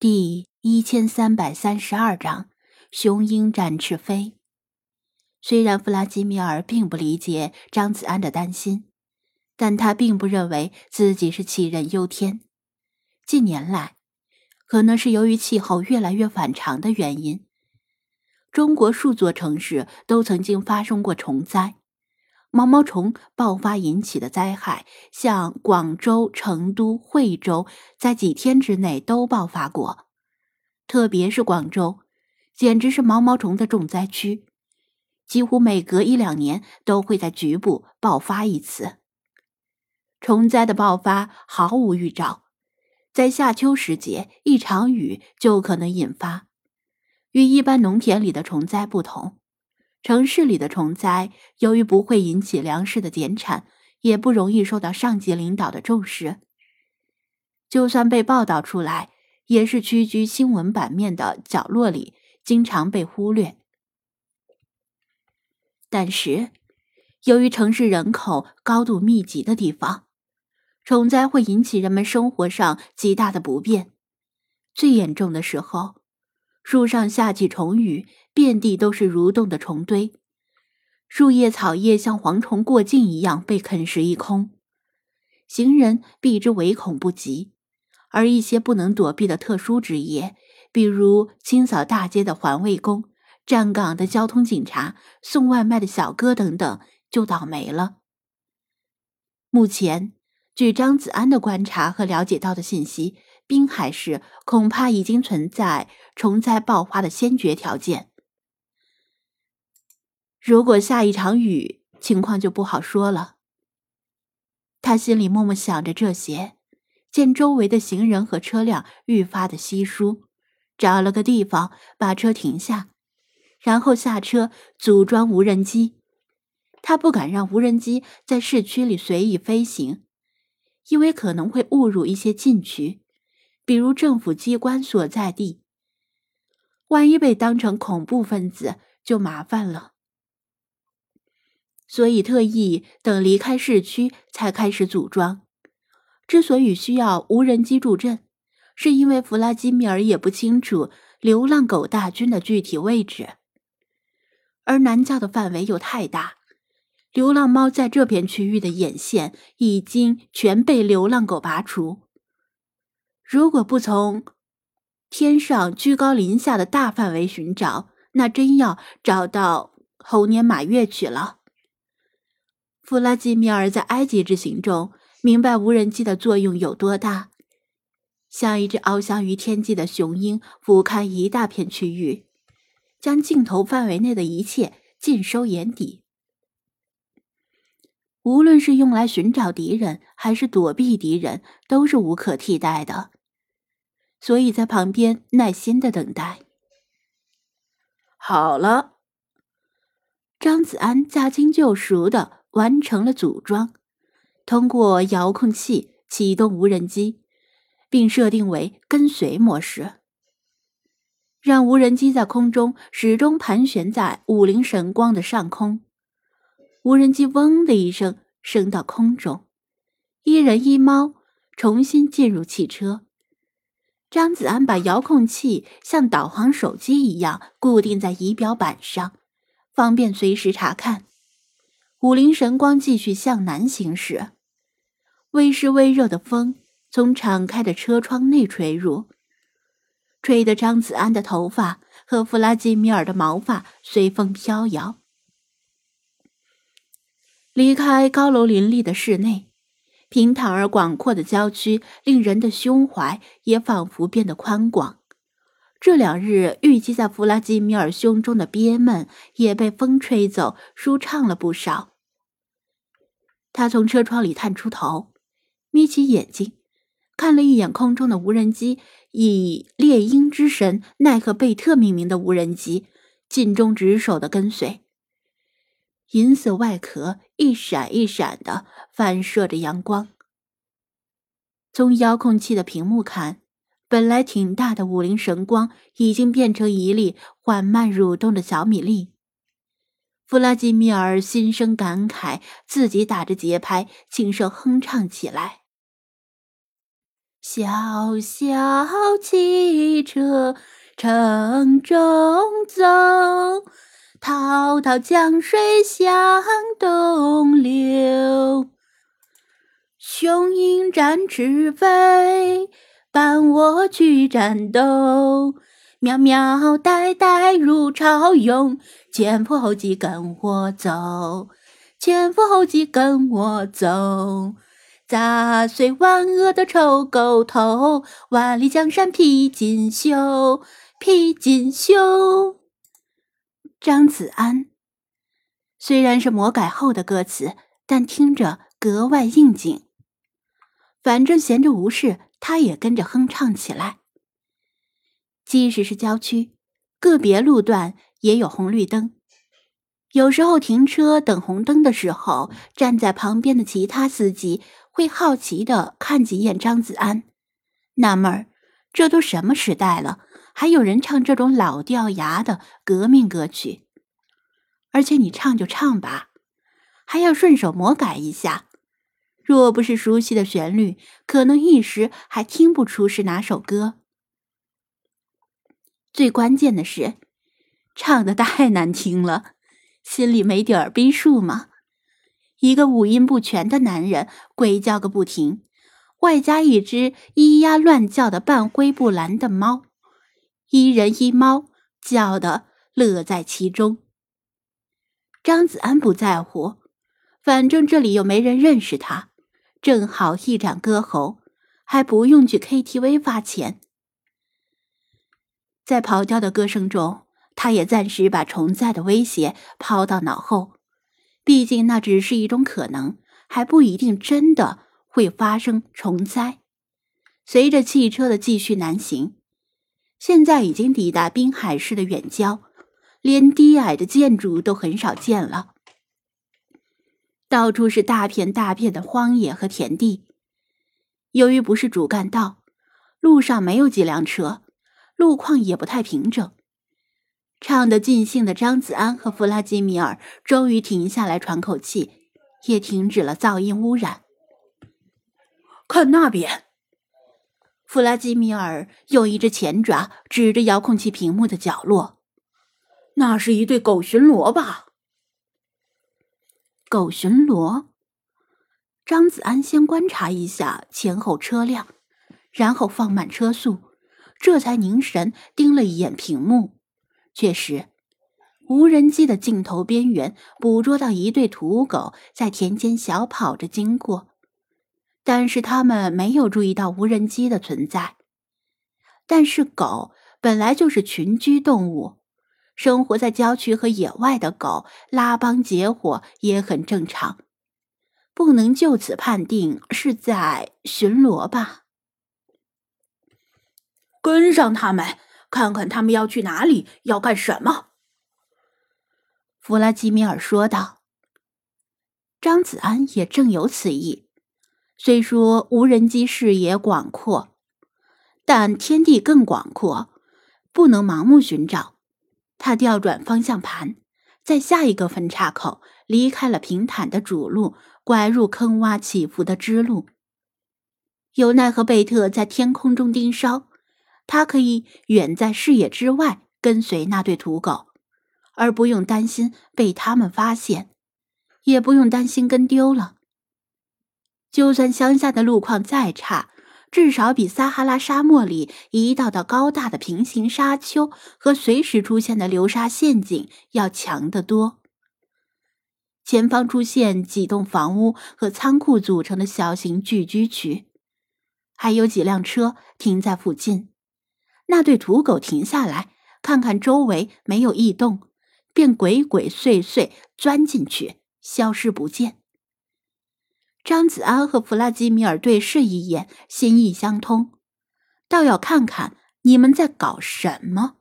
第一千三百三十二章雄鹰展翅飞。虽然弗拉基米尔并不理解张子安的担心，但他并不认为自己是杞人忧天。近年来，可能是由于气候越来越反常的原因，中国数座城市都曾经发生过虫灾。毛毛虫爆发引起的灾害，像广州、成都、惠州，在几天之内都爆发过。特别是广州，简直是毛毛虫的重灾区，几乎每隔一两年都会在局部爆发一次。虫灾的爆发毫无预兆，在夏秋时节，一场雨就可能引发。与一般农田里的虫灾不同。城市里的虫灾，由于不会引起粮食的减产，也不容易受到上级领导的重视。就算被报道出来，也是屈居新闻版面的角落里，经常被忽略。但是，由于城市人口高度密集的地方，虫灾会引起人们生活上极大的不便。最严重的时候，树上下起虫雨。遍地都是蠕动的虫堆，树叶、草叶像蝗虫过境一样被啃食一空，行人避之唯恐不及。而一些不能躲避的特殊职业，比如清扫大街的环卫工、站岗的交通警察、送外卖的小哥等等，就倒霉了。目前，据张子安的观察和了解到的信息，滨海市恐怕已经存在虫灾爆发的先决条件。如果下一场雨，情况就不好说了。他心里默默想着这些，见周围的行人和车辆愈发的稀疏，找了个地方把车停下，然后下车组装无人机。他不敢让无人机在市区里随意飞行，因为可能会误入一些禁区，比如政府机关所在地。万一被当成恐怖分子，就麻烦了。所以特意等离开市区才开始组装。之所以需要无人机助阵，是因为弗拉基米尔也不清楚流浪狗大军的具体位置，而南郊的范围又太大，流浪猫在这片区域的眼线已经全被流浪狗拔除。如果不从天上居高临下的大范围寻找，那真要找到猴年马月去了。弗拉基米尔在埃及之行中明白无人机的作用有多大，像一只翱翔于天际的雄鹰，俯瞰一大片区域，将镜头范围内的一切尽收眼底。无论是用来寻找敌人，还是躲避敌人，都是无可替代的。所以在旁边耐心的等待。好了，张子安驾轻就熟的。完成了组装，通过遥控器启动无人机，并设定为跟随模式，让无人机在空中始终盘旋在武陵神光的上空。无人机“嗡”的一声升到空中，一人一猫重新进入汽车。张子安把遥控器像导航手机一样固定在仪表板上，方便随时查看。武陵神光继续向南行驶，微湿微热的风从敞开的车窗内吹入，吹得张子安的头发和弗拉基米尔的毛发随风飘摇。离开高楼林立的室内，平坦而广阔的郊区令人的胸怀也仿佛变得宽广。这两日郁积在弗拉基米尔胸中的憋闷也被风吹走，舒畅了不少。他从车窗里探出头，眯起眼睛，看了一眼空中的无人机，以猎鹰之神奈克贝特命名的无人机，尽忠职守的跟随。银色外壳一闪一闪的反射着阳光。从遥控器的屏幕看，本来挺大的五灵神光已经变成一粒缓慢蠕动的小米粒。弗拉基米尔心生感慨，自己打着节拍，轻声哼唱起来。小小汽车城中走，滔滔江水向东流。雄鹰展翅飞，伴我去战斗。苗苗代代如潮涌，前赴后继跟我走，前赴后继跟我走。砸碎万恶的臭狗头，万里江山披锦绣，披锦绣。张子安，虽然是魔改后的歌词，但听着格外应景。反正闲着无事，他也跟着哼唱起来。即使是郊区，个别路段也有红绿灯。有时候停车等红灯的时候，站在旁边的其他司机。会好奇的看几眼张子安，纳闷儿，这都什么时代了，还有人唱这种老掉牙的革命歌曲？而且你唱就唱吧，还要顺手魔改一下。若不是熟悉的旋律，可能一时还听不出是哪首歌。最关键的是，唱的太难听了，心里没点儿逼数吗？一个五音不全的男人鬼叫个不停，外加一只咿呀乱叫的半灰不蓝的猫，一人一猫叫的乐在其中。张子安不在乎，反正这里又没人认识他，正好一展歌喉，还不用去 KTV 发钱。在跑调的歌声中，他也暂时把重灾的威胁抛到脑后。毕竟那只是一种可能，还不一定真的会发生虫灾。随着汽车的继续南行，现在已经抵达滨海市的远郊，连低矮的建筑都很少见了，到处是大片大片的荒野和田地。由于不是主干道，路上没有几辆车，路况也不太平整。唱得尽兴的张子安和弗拉基米尔终于停下来喘口气，也停止了噪音污染。看那边，弗拉基米尔用一只前爪指着遥控器屏幕的角落，那是一对狗巡逻吧？狗巡逻。张子安先观察一下前后车辆，然后放慢车速，这才凝神盯了一眼屏幕。确实，无人机的镜头边缘捕捉到一对土狗在田间小跑着经过，但是他们没有注意到无人机的存在。但是狗本来就是群居动物，生活在郊区和野外的狗拉帮结伙也很正常，不能就此判定是在巡逻吧？跟上他们。看看他们要去哪里，要干什么？弗拉基米尔说道。张子安也正有此意。虽说无人机视野广阔，但天地更广阔，不能盲目寻找。他调转方向盘，在下一个分岔口离开了平坦的主路，拐入坑洼起伏的支路。有奈何贝特在天空中盯梢。他可以远在视野之外跟随那对土狗，而不用担心被他们发现，也不用担心跟丢了。就算乡下的路况再差，至少比撒哈拉沙漠里一道道高大的平行沙丘和随时出现的流沙陷阱要强得多。前方出现几栋房屋和仓库组成的小型聚居区，还有几辆车停在附近。那对土狗停下来，看看周围没有异动，便鬼鬼祟祟钻进去，消失不见。张子安和弗拉基米尔对视一眼，心意相通，倒要看看你们在搞什么。